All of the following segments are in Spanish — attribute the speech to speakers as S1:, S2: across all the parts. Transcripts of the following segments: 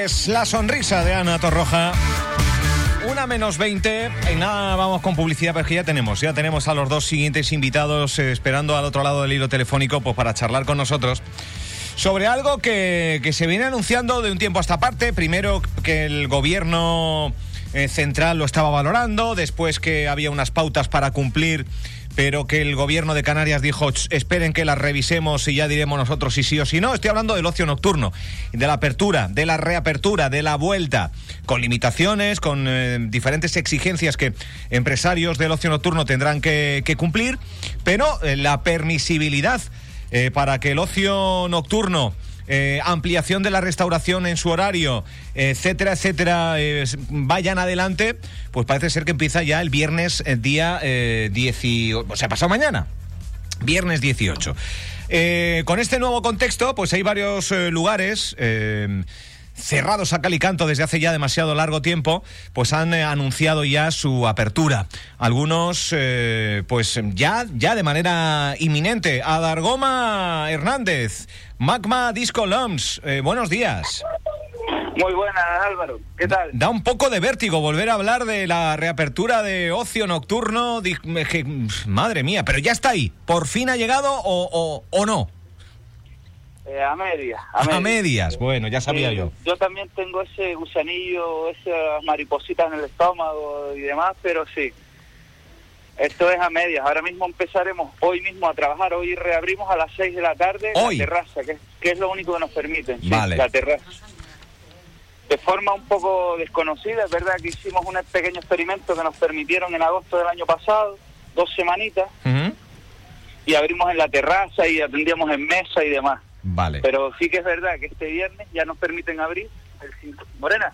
S1: Pues la sonrisa de Ana Torroja. Una menos 20. Y nada, vamos con publicidad, porque ya tenemos. Ya tenemos a los dos siguientes invitados eh, esperando al otro lado del hilo telefónico pues, para charlar con nosotros sobre algo que, que se viene anunciando de un tiempo a esta parte. Primero que el gobierno eh, central lo estaba valorando, después que había unas pautas para cumplir pero que el gobierno de Canarias dijo, esperen que las revisemos y ya diremos nosotros si sí o si no. Estoy hablando del ocio nocturno, de la apertura, de la reapertura, de la vuelta, con limitaciones, con eh, diferentes exigencias que empresarios del ocio nocturno tendrán que, cumplir, pero eh, la permisibilidad para que el ocio nocturno eh, ampliación de la restauración en su horario, etcétera, etcétera, eh, vayan adelante, pues parece ser que empieza ya el viernes el eh, día 18, o sea, pasado mañana, viernes 18. con este nuevo contexto, pues hay varios lugares cerrados a cal y canto desde hace ya demasiado largo tiempo, pues han eh, anunciado ya su apertura. Algunos, eh, pues ya, ya de manera inminente. Adargoma Hernández, Magma Disco Lumps, eh, buenos días.
S2: Muy buenas, Álvaro. ¿Qué tal?
S1: Da un poco de vértigo volver a hablar de la reapertura de ocio nocturno. Madre mía, pero ya está ahí. ¿Por fin ha llegado o, o no?
S2: Eh, a medias.
S1: A, medias. bueno, ya sabía yo.
S2: Yo también tengo ese gusanillo, esas maripositas en el estómago y demás, pero sí. Esto es a medias. Ahora mismo empezaremos hoy mismo a trabajar. Hoy reabrimos a las 6 de la tarde la terraza, que, es lo único que nos permiten. la terraza. De forma un poco desconocida, es verdad que hicimos un pequeño experimento que nos permitieron en agosto del año pasado, dos semanitas, y abrimos en la terraza y atendíamos en mesa y demás.
S1: Vale.
S2: Pero sí que es verdad que este viernes ya nos permiten abrir, el, Morena,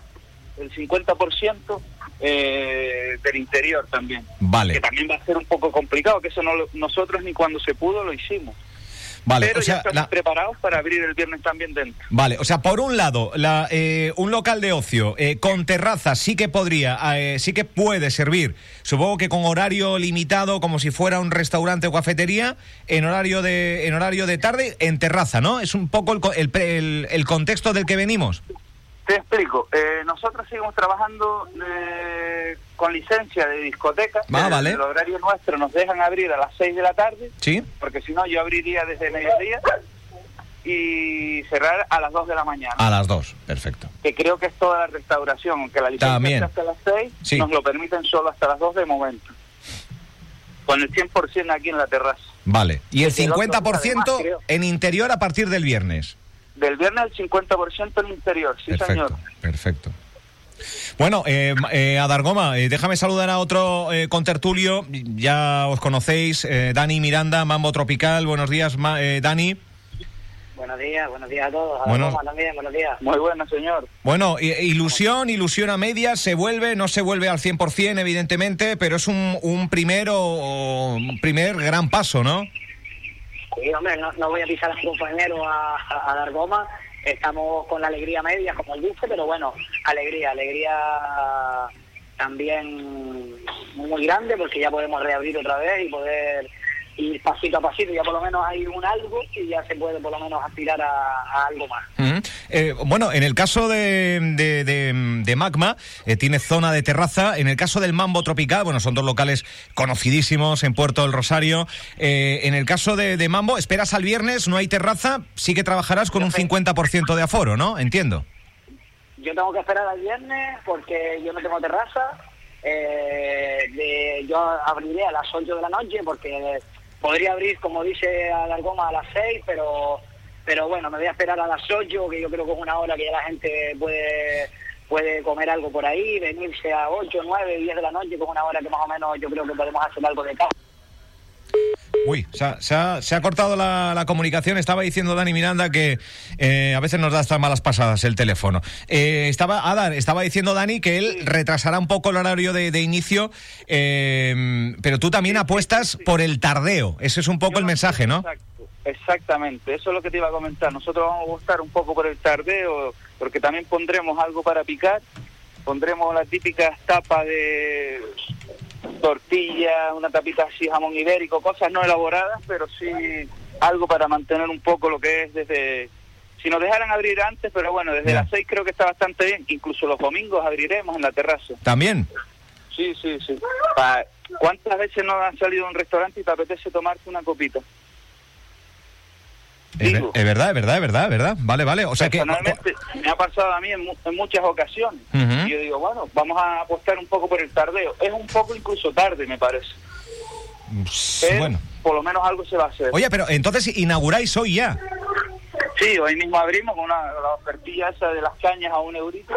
S2: el 50% eh, del interior también.
S1: Vale.
S2: Que también va a ser un poco complicado, que eso no nosotros ni cuando se pudo lo hicimos.
S1: Vale,
S2: Pero ya estamos preparados para abrir el viernes también dentro.
S1: Vale, o sea, por un lado, la, eh, un local de ocio eh, con terraza sí que podría, eh, sí que puede servir, supongo que con horario limitado, como si fuera un restaurante o cafetería, en horario de, en horario de tarde, en terraza, ¿no? Es un poco el, el, el contexto del que venimos.
S2: Te explico. Eh, nosotros seguimos trabajando eh, con licencia de discoteca.
S1: Ah, vale.
S2: El horario nuestro nos dejan abrir a las 6 de la tarde.
S1: Sí.
S2: Porque si no, yo abriría desde mediodía y cerrar a las 2 de la mañana.
S1: A las 2, perfecto.
S2: Que creo que es toda la restauración, aunque la licencia hasta las 6, nos lo permiten solo hasta las 2 de momento. Con el 100% aquí en la terraza.
S1: Vale. ¿Y el 50% en interior a partir del viernes?
S2: Del viernes el 50% en interior, sí señor.
S1: Perfecto. Bueno, eh, eh, Adargoma, eh, déjame saludar a otro eh, contertulio, ya os conocéis, eh, Dani Miranda, Mambo Tropical, buenos días, Dani.
S3: Buenos días, buenos días a todos. Bueno, también, buenos días.
S2: Muy bueno, señor.
S1: Bueno, ilusión, ilusión a medias, se vuelve, no se vuelve al 100%, evidentemente, pero es un, un primero, un primer gran paso, ¿no?
S3: Sí, hombre, no, voy a pisar a mi compañero a, dar goma. Estamos con la alegría media, como él dice, pero bueno, alegría, alegría también muy grande porque ya podemos reabrir otra vez y poder ir pasito a pasito, ya por lo menos hay un algo y ya se puede por lo menos aspirar a, algo más.
S1: Eh, bueno, en el caso de, de, Magma, eh, tiene zona de terraza. En el caso del Mambo Tropical, bueno, son dos locales conocidísimos en Puerto del Rosario. Eh, en el caso de, Mambo, esperas al viernes, no hay terraza, sí que trabajarás con un 50% de aforo, ¿no? Entiendo.
S3: Yo tengo que esperar al viernes porque yo no tengo terraza. yo abriré a las 8 de la noche porque podría abrir, como dice Alargoma, a las 6, pero, pero bueno, me voy a esperar a las 8, que yo creo que es una hora que ya la gente puede puede comer algo por ahí, venirse a 8, 9, 10 de la noche, con una hora que más o menos yo creo que podemos hacer algo de casa.
S1: Uy, se ha, cortado la, comunicación. Estaba diciendo Dani Miranda que eh, a veces nos da estas malas pasadas el teléfono. Eh, estaba, Adar, estaba diciendo Dani que él retrasará un poco el horario de, inicio, eh, pero tú también apuestas por el tardeo. Ese es un poco el mensaje, ¿no?
S2: exactamente, eso es lo que te iba a comentar. Nosotros vamos a apostar un poco por el tardeo, porque también pondremos algo para picar. Pondremos la típica tapa de tortilla, una tapita así, jamón ibérico, cosas no elaboradas, pero sí algo para mantener un poco lo que es desde si nos dejaran abrir antes, pero bueno, desde las 6 creo que está bastante bien. Incluso los domingos abriremos en la terraza.
S1: También.
S2: Sí, sí, sí. ¿Cuántas veces no has salido a un restaurante y te apetece tomarte una copita?
S1: Es, ver- es verdad, es verdad, es verdad, es verdad. Vale, vale. O sea que.
S2: Personalmente me ha pasado a mí en, mu- en muchas ocasiones. Y yo digo, bueno, vamos a apostar un poco por el tardeo. Es un poco incluso tarde, me parece. Pero
S1: Bueno.
S2: por lo menos algo se va a hacer.
S1: Oye, pero entonces inauguráis hoy ya.
S2: Sí, hoy mismo abrimos con una, la ofertilla esa de las cañas a un eurito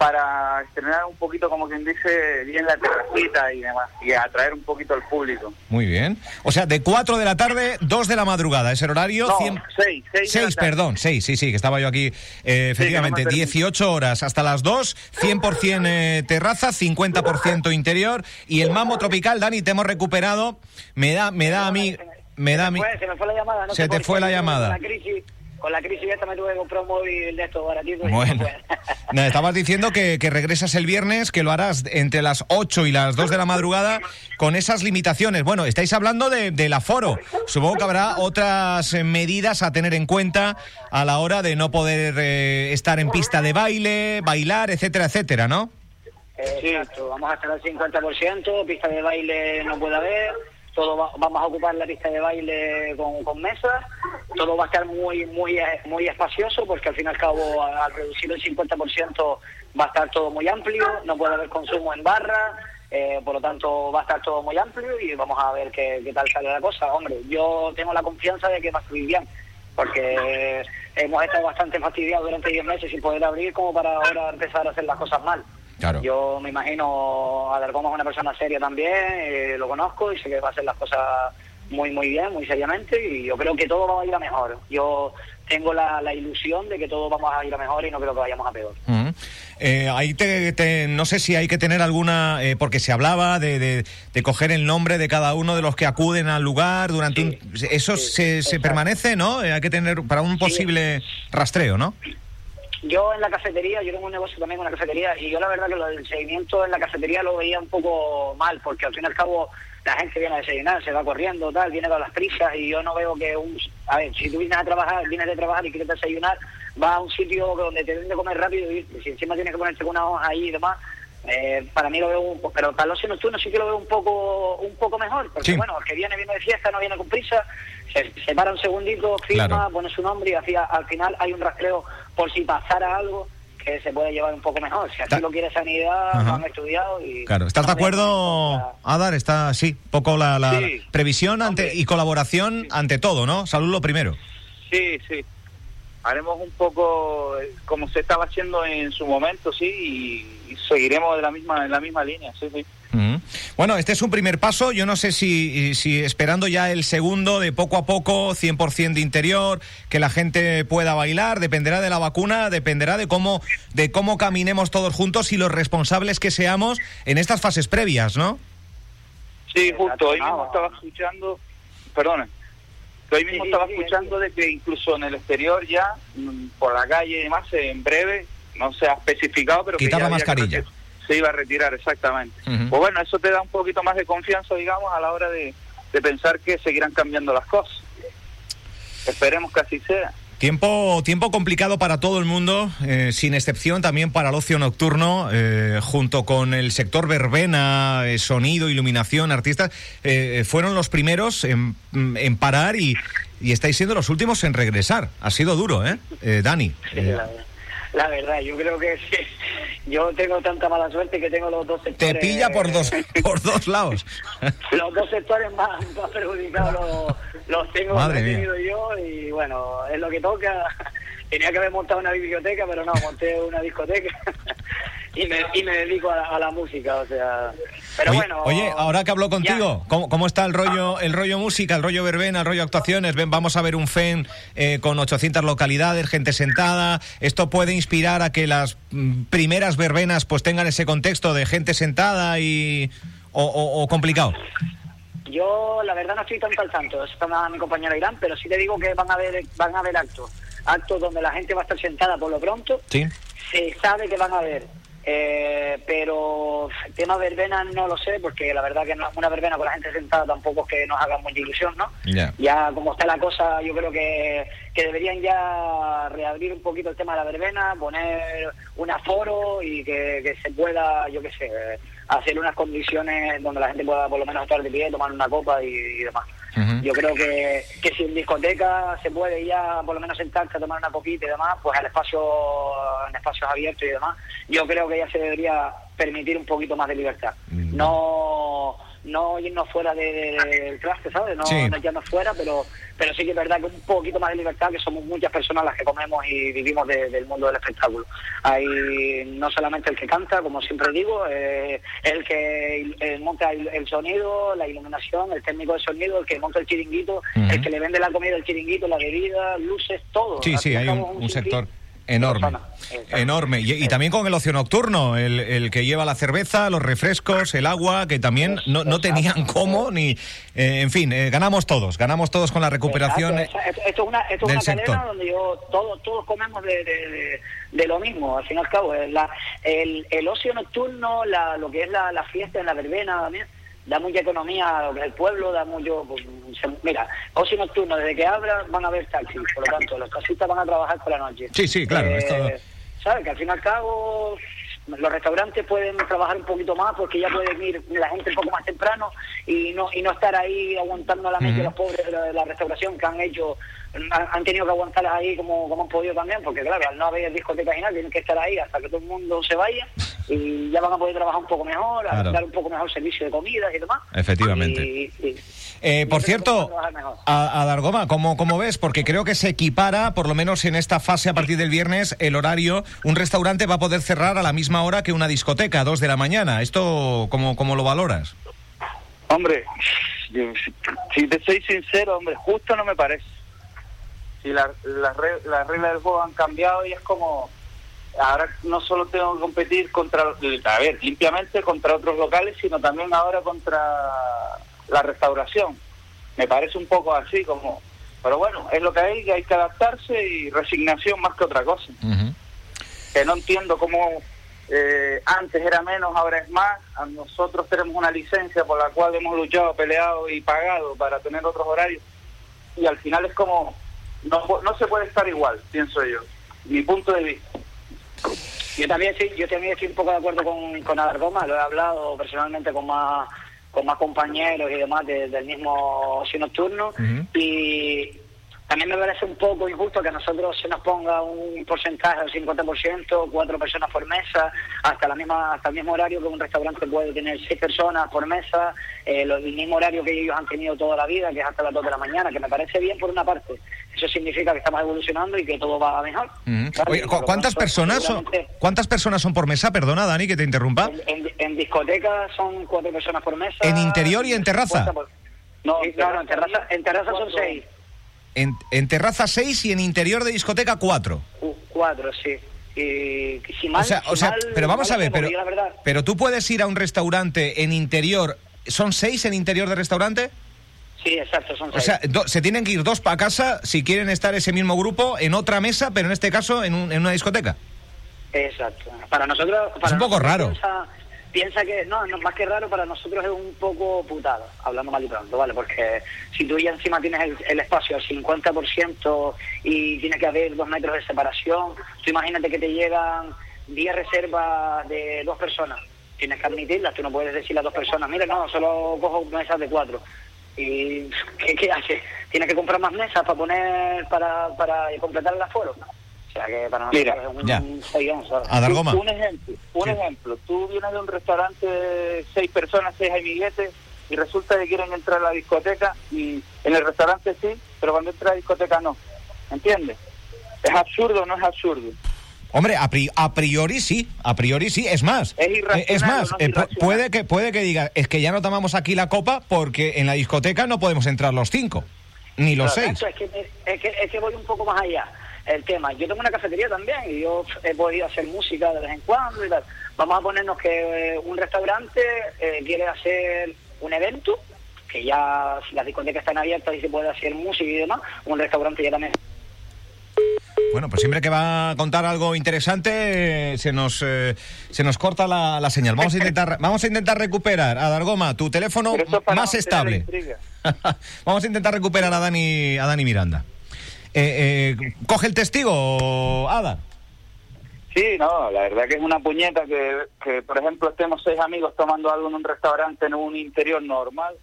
S2: para estrenar un poquito, como quien dice, bien la terracita y demás, y atraer un poquito al público.
S1: Muy bien. O sea, de 4 de la tarde, 2 de la madrugada. Es el horario.
S2: No,
S1: 100
S2: seis, seis de la
S1: 6,
S2: tarde.
S1: perdón, 6, sí, sí, que estaba yo aquí. eh, efectivamente,
S2: perdí.
S1: 18 horas hasta las 2, 100% eh, terraza, 50% interior. Y el mambo tropical, Dani, te hemos recuperado. Me da, me da a mí. Me da a mí.
S3: se me fue la llamada. No
S1: Se te fue la llamada.
S3: Con la crisis esta me tuve que comprar un móvil de estos baratitos. y no
S1: Bueno, nada, estabas diciendo que, que regresas el viernes, que lo harás entre las 8 y las 2 de la madrugada con esas limitaciones. Bueno, estáis hablando de- del aforo. Supongo que habrá otras eh, medidas a tener en cuenta a la hora de no poder eh, estar en pista de baile, bailar, etcétera, etcétera, ¿no?
S3: Eh, Exacto, vamos a estar al 50%, pista de baile no puede haber, todo va- vamos a ocupar la pista de baile con, con mesas, todo va a estar muy muy muy espacioso porque al fin y al cabo al reducir el 50% va a estar todo muy amplio, no puede haber consumo en barra, eh, por lo tanto va a estar todo muy amplio y vamos a ver qué, qué tal sale la cosa. Hombre, yo tengo la confianza de que va a salir bien porque hemos estado bastante fastidiados durante 10 meses sin poder abrir como para ahora empezar a hacer las cosas mal.
S1: Claro.
S3: Yo me imagino a Dargoma es una persona seria también, eh, lo conozco y sé que va a hacer las cosas muy, muy bien, muy seriamente y yo creo que todo va a ir a mejor. Yo tengo la, la ilusión de que todo vamos a ir a mejor y no creo que vayamos a peor.
S1: Eh, ahí te, te- no sé si hay que tener alguna, eh, porque se hablaba de, de- de coger el nombre de cada uno de los que acuden al lugar durante un... Eso
S3: sí,
S1: se, se permanece, ¿no? Eh, hay que tener para un posible rastreo, ¿no?
S3: Yo en la cafetería, yo tengo un negocio también con una cafetería y yo la verdad que lo del seguimiento en la cafetería lo veía un poco mal porque al fin y al cabo la gente viene a desayunar, se va corriendo, tal, viene con las prisas y yo no veo que un... A ver, si tú vienes a trabajar, vienes de trabajar y quieres desayunar, vas a un sitio donde te den de comer rápido y si encima tienes que ponerte con una hoja ahí y demás, eh, para mí lo veo un poco... Pero para el ocio nocturno sí que lo veo un poco un poco mejor porque
S1: Sí.
S3: bueno, el que viene viene de fiesta, no viene con prisa, se, se para un segundito, firma,
S1: Claro.
S3: pone su nombre y así a- al final hay un rastreo por si pasara algo que se puede llevar un poco mejor. Si así
S1: Ta-
S3: lo quiere sanidad,
S1: Ajá.
S3: lo han estudiado y...
S1: Claro, ¿estás de acuerdo, Adar? Está, sí, poco la, la
S2: Sí.
S1: previsión ante, y colaboración ante todo, ¿no? Salud lo primero.
S2: Sí, sí. Haremos un poco eh, como se estaba haciendo en su momento, sí, y, y seguiremos de la misma en la misma línea, sí, sí.
S1: Ujú. Bueno, este es un primer paso. Yo no sé si, si esperando ya el segundo de poco a poco, 100% de interior, que la gente pueda bailar, dependerá de la vacuna, dependerá de cómo, de cómo caminemos todos juntos y los responsables que seamos en estas fases previas, ¿no?
S2: Sí, justo. Hoy mismo estaba escuchando, perdona, hoy mismo estaba escuchando de que incluso en el exterior ya, mm, por la calle y demás, en breve, no se ha especificado, pero
S1: Quitar
S2: que ya
S1: la
S2: que
S1: mascarilla.
S2: Se iba a retirar, exactamente. Pues bueno, eso te da un poquito más de confianza, digamos, a la hora de, de pensar que seguirán cambiando las cosas. Esperemos que así sea.
S1: Tiempo, tiempo complicado para todo el mundo, eh, sin excepción también para el ocio nocturno, eh, junto con el sector verbena, eh, sonido, iluminación, artistas, eh, fueron los primeros en, en parar y, y estáis siendo los últimos en regresar. Ha sido duro, ¿eh? Eh, Dani.
S3: Sí, la, la verdad, yo creo que sí. yo tengo tanta mala suerte que tengo los dos
S1: te
S3: sectores...
S1: pilla por dos, por dos lados.
S3: los dos sectores más, más perjudicados los, los tengo
S1: Madre mía.
S3: yo y bueno, es lo que toca. Tenía que haber montado una biblioteca, pero no, monté una discoteca y, me, y me dedico a, la- a la música, o sea... Pero
S1: oye,
S3: bueno...
S1: oye, ahora que hablo contigo, ¿cómo, cómo está el rollo, el rollo música, el rollo verbena, el rollo actuaciones? Ven, vamos a ver un FEN eh, con 800 localidades, gente sentada. ¿Esto puede inspirar a que las mm, primeras verbenas pues tengan ese contexto de gente sentada y o, o- o complicado?
S3: Yo, la verdad, no estoy tanto al tanto. Eso está mi compañero Irán, pero sí te digo que van a haber, van a haber actos. Actos donde la gente va a estar sentada por lo pronto.
S1: Sí.
S3: Se sabe que van a haber Eh, pero el tema verbena no lo sé, porque la verdad que no, una verbena con la gente sentada tampoco es que nos haga mucha ilusión, ¿no?
S1: Ya.
S3: Ya como está la cosa, yo creo que, que deberían ya reabrir un poquito el tema de la verbena, poner un aforo y que, que se pueda, yo qué sé, hacer unas condiciones donde la gente pueda por lo menos estar de pie, tomar una copa y, y demás. Yo creo que, que si en discoteca se puede ya por lo menos sentarse a tomar una copita y demás, pues en espacio, en espacios abiertos y demás, yo creo que ya se debería permitir un poquito más de libertad.
S1: Mm.
S3: No no irnos fuera de- de- del traste, ¿sabes? No,
S1: Sí.
S3: no echarnos fuera, pero pero sí que es verdad que un poquito más de libertad, que somos muchas personas las que comemos y vivimos de- del mundo del espectáculo. Hay no solamente el que canta, como siempre digo, eh, el que eh, monta el, el sonido, la iluminación, el técnico de sonido, el que monta el chiringuito, el que le vende la comida al chiringuito, la bebida, luces, todo.
S1: Sí, sí, hay un, sector
S3: de
S1: enorme. Enorme. Y, y también con el ocio nocturno, el, el que lleva la cerveza, los refrescos, el agua, que también no, no tenían cómo, ni. eh, en fin, eh, ganamos todos, ganamos todos con la recuperación.
S3: Exacto, exacto. Esto es una, esto es
S1: del
S3: una cadena
S1: sector.
S3: donde yo todos todos comemos de, de, de- de lo mismo, al fin y al cabo. es La, el, el ocio nocturno, la, lo que es la, la fiesta en la verbena también, da mucha economía a lo que es el pueblo, da mucho... pues, se- mira, ocio nocturno, desde que abra van a haber taxis, por lo tanto, los taxistas van a trabajar por la noche.
S1: Sí, sí, claro,
S3: Eh,
S1: esto-
S3: ¿Sabes? Que al fin y al cabo los restaurantes pueden trabajar un poquito más porque ya pueden ir la gente un poco más temprano y no y no estar ahí aguantando a la mente
S1: Ujú.
S3: los pobres de la, de la restauración que han hecho han, tenido que aguantarlas ahí como, como han podido también porque claro al no haber discotecas y nada tienen que estar ahí hasta que todo el mundo se vaya y ya van a poder trabajar un poco mejor a
S1: Claro.
S3: dar un poco mejor servicio de comidas y demás
S1: Efectivamente.
S3: Y- y-
S1: Eh, por cierto,
S3: a trabajar mejor.
S1: a, a Dargoma, ¿cómo, ¿cómo ves? Porque creo que se equipara, por lo menos en esta fase a partir del viernes, el horario. Un restaurante va a poder cerrar a la misma hora que una discoteca, a dos de la mañana. ¿Esto cómo, cómo lo valoras?
S2: Hombre, yo- si- si te soy sincero, hombre, justo no me parece. Si la- la las reglas del juego han cambiado y es como, ahora no solo tengo que competir contra, a ver, limpiamente contra otros locales, sino también ahora contra la restauración. Me parece un poco así como, pero bueno, es lo que hay, que hay que adaptarse y resignación más que otra cosa que no entiendo cómo eh, antes era menos, ahora es más. A nosotros tenemos una licencia por la cual hemos luchado, peleado y pagado para tener otros horarios. Y al final es como, no, no se puede estar igual, pienso yo. Mi punto de vista.
S3: Yo también sí, yo también estoy un poco de acuerdo con, con Adargoma, lo he hablado personalmente con más con más compañeros y demás de- del mismo ocio nocturno y también me parece un poco injusto que a nosotros se nos ponga un porcentaje del 50%, cuatro personas por mesa, hasta la misma hasta el mismo horario que un restaurante puede tener seis personas por mesa, eh, lo- el mismo horario que ellos han tenido toda la vida, que es hasta las 2 de la mañana, que me parece bien por una parte. Eso significa que estamos evolucionando y que todo va mejor.
S1: Ujú.
S3: ¿Vale?
S1: Oye,
S3: Y
S1: ¿cu-
S3: por lo
S1: ¿cuántas personas son, cuántas personas son por mesa? Perdona, Dani, que te interrumpa.
S3: en, en, en discoteca son cuatro personas por mesa.
S1: ¿En interior y en terraza?
S3: 50 por- No, no, no, en terraza, en terraza son seis.
S1: En, en terraza 6 y en interior de discoteca 4.
S3: Cu- Cuatro, sí. Y, y si mal,
S1: O sea,
S3: si
S1: o sea
S3: mal,
S1: pero vamos
S3: mal
S1: a ver, pero, pero tú puedes ir a un restaurante en interior. ¿Son seis en interior de restaurante?
S3: Sí, exacto, son
S1: O
S3: seis.
S1: sea, do- se tienen que ir dos para casa si quieren estar ese mismo grupo en otra mesa, pero en este caso en, un- en una discoteca.
S3: Exacto. Para nosotros... Para
S1: un poco
S3: nosotros
S1: raro.
S3: Piensa, piensa que, no, no, más que raro, para nosotros es un poco putada, hablando mal y pronto, ¿vale? Porque si tú ya encima tienes el, el espacio al 50% y tiene que haber dos metros de separación, tú imagínate que te llegan 10 reservas de dos personas. Tienes que admitirlas, tú no puedes decirle a dos personas, mira, no, solo cojo mesas de cuatro. ¿Y qué, qué hace? Tienes que comprar más mesas para poner, para, para completar el aforo. O sea que para nosotros
S2: Mira,
S3: es un,
S1: ya.
S3: un follón, ¿sabes?
S1: A dar goma.
S2: Un ejemplo, un
S1: Sí.
S2: ejemplo. Tú vienes de un restaurante de seis personas, seis amiguetes, y resulta que quieren entrar a la discoteca y en el restaurante sí, pero cuando entra a la discoteca no. ¿Entiendes? ¿Es absurdo o no es absurdo?
S1: Hombre, a, pri- a priori sí, a priori sí. Es más,
S2: Es irracional
S1: eh, es más,
S2: o no es
S1: eh, puede que puede que diga es que ya no tomamos aquí la copa porque en la discoteca no podemos entrar los cinco ni los
S3: Claro,
S1: seis.
S3: Es que, es, que, es que voy un poco más allá. El tema, yo tengo una cafetería también y yo he podido hacer música de vez en cuando y tal. Vamos a ponernos que eh, un restaurante eh, quiere hacer un evento, que ya si las discotecas están abiertas y se puede hacer música y demás, un restaurante ya también
S1: Bueno, pues siempre que va a contar algo interesante se nos eh, se nos corta la, la señal. Vamos a intentar vamos a intentar recuperar a Dargoma tu teléfono más estable. vamos a intentar recuperar a Dani a Dani Miranda. Eh, eh, coge el testigo, Ada.
S2: Sí, no, la verdad que es una puñeta que, que, por ejemplo, estemos seis amigos tomando algo en un restaurante en un interior normal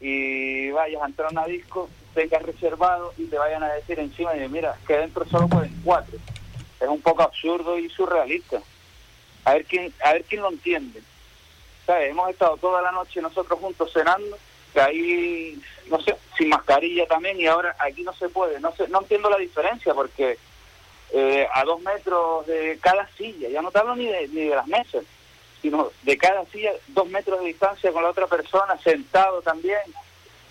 S2: y vayas a entrar a una disco, tengas reservado y te vayan a decir encima y mira, que dentro solo pueden cuatro. Es un poco absurdo y surrealista. A ver quién, a ver quién lo entiende. ¿Sabes? Hemos estado toda la noche nosotros juntos cenando, que ahí, no sé, sin mascarilla también y ahora aquí no se puede. No sé, no entiendo la diferencia porque eh, a dos metros de cada silla, ya no te hablo ni de, ni de las mesas, sino de cada silla, dos metros de distancia con la otra persona, sentado también.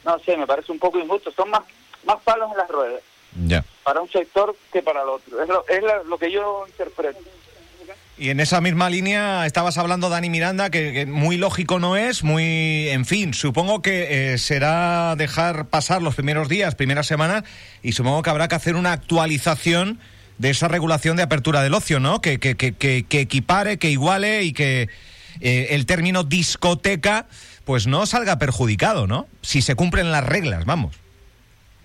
S2: No sé, me parece un poco injusto. Son más, más palos en las ruedas
S1: Ya.
S2: para un sector que para el otro. Es lo, es la- lo que yo interpreto.
S1: Y en esa misma línea estabas hablando, Dani Miranda, que, muy lógico no es, muy, en fin, supongo que eh, será dejar pasar los primeros días, primeras semanas, y supongo que habrá que hacer una actualización de esa regulación de apertura del ocio, ¿no? Que, que, que, que, que equipare, que iguale y que eh, el término discoteca, pues no salga perjudicado, ¿no? Si se cumplen las reglas, vamos.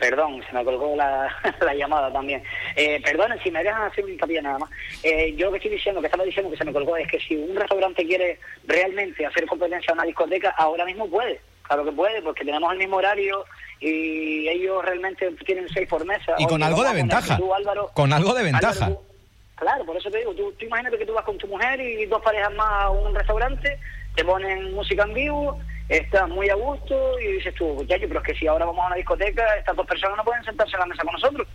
S3: Perdón, se me colgó la, la llamada también. Eh, perdonen si me dejan hacer un hincapié nada más. Eh, yo lo que estoy diciendo, que estaba diciendo que se me colgó, es que si un restaurante quiere realmente hacer competencia a una discoteca, ahora mismo puede. Claro que puede, porque tenemos el mismo horario y ellos realmente tienen seis por mesa.
S1: Y con algo de ventaja.
S3: tú, Álvaro-
S1: Con algo de
S3: Álvaro,
S1: ventaja.
S3: tú- claro, por eso te digo, tú, tú imagínate que tú vas con tu mujer y dos parejas más a un restaurante, te ponen música en vivo, estás muy a gusto y dices tú, muchacho, pero es que si ahora vamos a una discoteca, estas dos personas no pueden sentarse en la mesa con nosotros.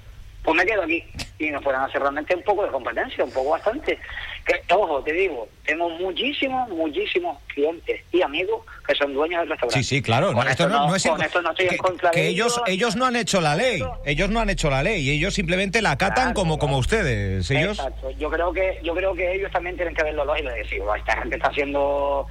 S3: Pues me quedo aquí. Y nos pueden hacer realmente un poco de competencia, un poco bastante. Que, ojo, te digo, tengo muchísimos, muchísimos clientes y amigos que son dueños del restaurante.
S1: Sí, sí, claro.
S3: Con
S1: no, esto no, es
S3: con esto no estoy en
S1: que,
S3: contra
S1: que
S3: de
S1: ellos,
S3: ellos.
S1: ellos no han hecho la ley. Ellos no han hecho la ley. Ellos simplemente la acatan
S3: Claro,
S1: como, como ustedes. Ellos.
S3: Exacto. Yo creo que yo creo que ellos también tienen que verlo lógico y decir, "Buah, esta gente está haciendo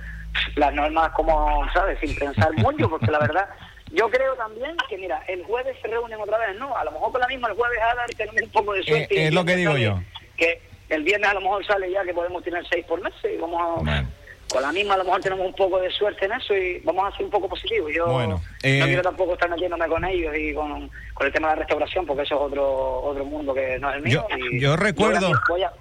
S3: las normas como, ¿sabes? Sin pensar mucho, porque la verdad, yo creo también que, mira, el jueves se reúnen otra vez, ¿no? A lo mejor con la misma el jueves a dar tenemos un poco de suerte.
S1: Eh,
S3: y el
S1: es lo que digo
S3: sale
S1: yo.
S3: Que el viernes a lo mejor sale ya que podemos tener seis por mes y vamos a... Con la misma a lo mejor tenemos un poco de suerte en eso y vamos a ser un poco positivos. Yo
S1: Bueno, eh,
S3: no quiero tampoco estar metiéndome con ellos y con, con el tema de la restauración porque eso es otro otro mundo que no es el mío.
S1: Yo-
S3: y
S1: yo recuerdo-
S3: voy a- voy a-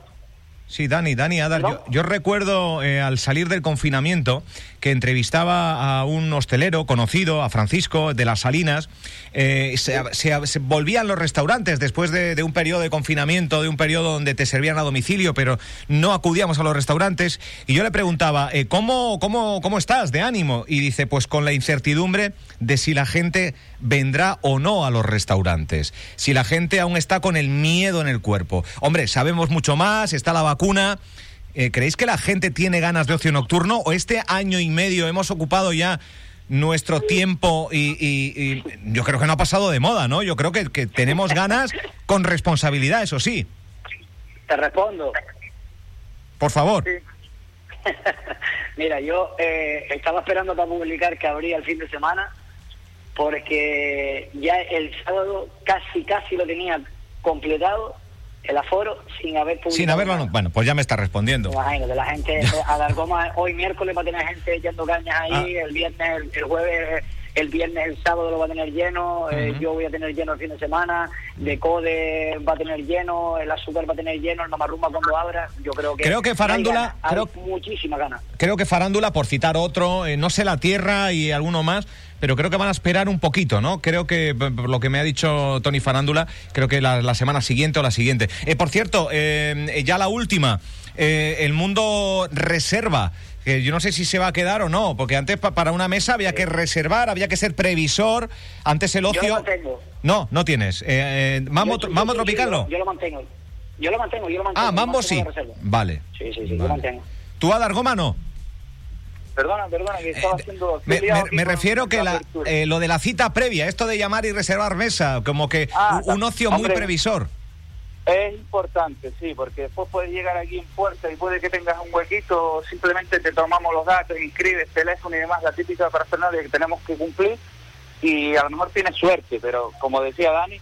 S1: Sí, Dani, Dani, Adar, yo, yo recuerdo eh, al salir del confinamiento que entrevistaba a un hostelero conocido, a Francisco de las Salinas. eh, se, se- se volvían los restaurantes después de, de un periodo de confinamiento, de un periodo donde te servían a domicilio, pero no acudíamos a los restaurantes. Y yo le preguntaba, eh, ¿cómo, cómo, ¿cómo estás de ánimo? Y dice, pues con la incertidumbre de si la gente vendrá o no a los restaurantes, si la gente aún está con el miedo en el cuerpo. Hombre, sabemos mucho más, está la vacuna. Eh, ¿Creéis que la gente tiene ganas de ocio nocturno o este año y medio hemos ocupado ya nuestro tiempo y, y- y yo creo que no ha pasado de moda, ¿no? Yo creo que, que tenemos ganas con responsabilidad, eso sí.
S3: Te respondo.
S1: Por favor.
S3: Mira, yo eh, estaba esperando para publicar que habría el fin de semana porque ya el sábado casi, casi lo tenía completado el aforo sin haber publicado.
S1: Sin haberlo, no- bueno, pues ya me está respondiendo.
S3: Imagínate, la gente a la goma hoy miércoles va a tener gente echando cañas ahí,
S1: Ah.
S3: el viernes, el, el jueves, el viernes, el sábado lo va a tener lleno, eh, yo voy a tener lleno el fin de semana, de Code va a tener lleno, el azúcar va a tener lleno, el mamarrumba cuando abra, yo creo que...
S1: Creo que
S3: hay
S1: Farándula-
S3: ganas, hay
S1: creo-
S3: muchísima ganas.
S1: Creo que Farándula, por citar otro, eh, no sé la Tierra y alguno más, pero creo que van a esperar un poquito, ¿no? Creo que, por lo que me ha dicho Tony Farándula, creo que la, la semana siguiente o la siguiente. Eh, por cierto, eh, ya la última, el mundo reserva. Que yo no sé si se va a quedar o no, porque antes pa- para una mesa había que reservar, había que ser previsor, antes el
S3: Yo
S1: ocio...
S3: lo mantengo.
S1: No, no tienes. Eh, eh, ¿Mambo,
S3: Yo- yo-
S1: Mambo
S3: yo-
S1: Tropical
S3: yo-
S1: no?
S3: Yo lo mantengo. Yo lo mantengo, yo lo mantengo.
S1: Ah, Mambo sí. Vale.
S3: Sí, sí, sí, yo
S1: Vale.
S3: lo mantengo.
S1: ¿Tú a Dargoma no?
S2: Perdona, perdona, que estaba haciendo...
S1: Eh, Me, me- refiero que la, eh, lo de la cita previa, esto de llamar y reservar mesa, como que
S2: Ah,
S1: un, un ocio muy previsor.
S2: Es importante, sí, porque después puedes llegar aquí en puerta y puede que tengas un huequito, simplemente te tomamos los datos, inscribes, teléfono y demás, la típica parafernalia que tenemos que cumplir y a lo mejor tienes suerte, pero como decía Dani,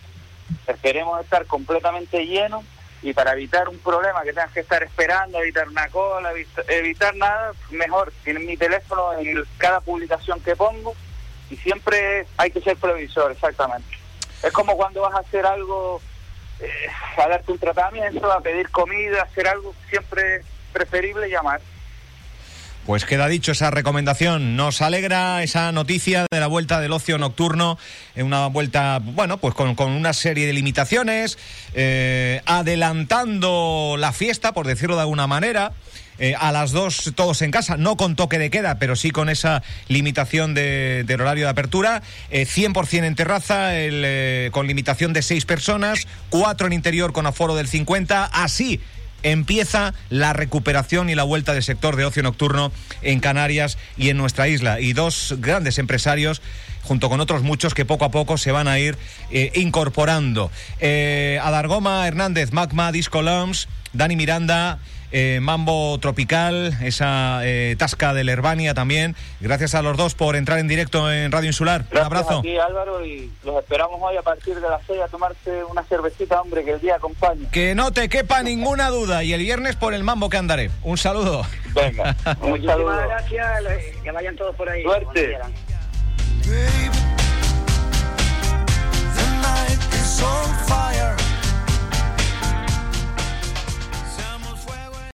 S2: esperemos estar completamente llenos y para evitar un problema que tengas que estar esperando, evitar una cola, evitar nada, mejor, tienen mi teléfono en cada publicación que pongo y siempre hay que ser previsor, exactamente. Es como cuando vas a hacer algo, eh, a darte un tratamiento, a pedir comida, hacer algo, siempre preferible llamar.
S1: Pues queda dicho esa recomendación. Nos alegra esa noticia de la vuelta del ocio nocturno, una vuelta, bueno, pues con, una serie de limitaciones, eh, adelantando la fiesta, por decirlo de alguna manera. Eh, a las dos todos en casa, no con toque de queda, pero sí con esa limitación de, del horario de apertura, 100% eh, en terraza, con limitación de seis personas, cuatro en interior con aforo del 50, así empieza la recuperación y la vuelta del sector de ocio nocturno en Canarias y en nuestra isla. Y dos grandes empresarios junto con otros muchos que poco a poco se van a ir eh, incorporando. Eh, Adargoma Hernández, Magma, Disco Loms, Dani Miranda, eh, Mambo Tropical, esa eh, tasca del Herbania también. Gracias a los dos por entrar en directo en Radio Insular.
S2: Un abrazo. A Álvaro, y los esperamos hoy a partir de las 6 a tomarse una cervecita, hombre, que el día acompañe.
S1: Que no te quepa ninguna duda y el viernes por el Mambo que andaré. Un saludo.
S2: Venga,
S3: un gracias, eh, que vayan todos por ahí.
S2: Suerte. on fire.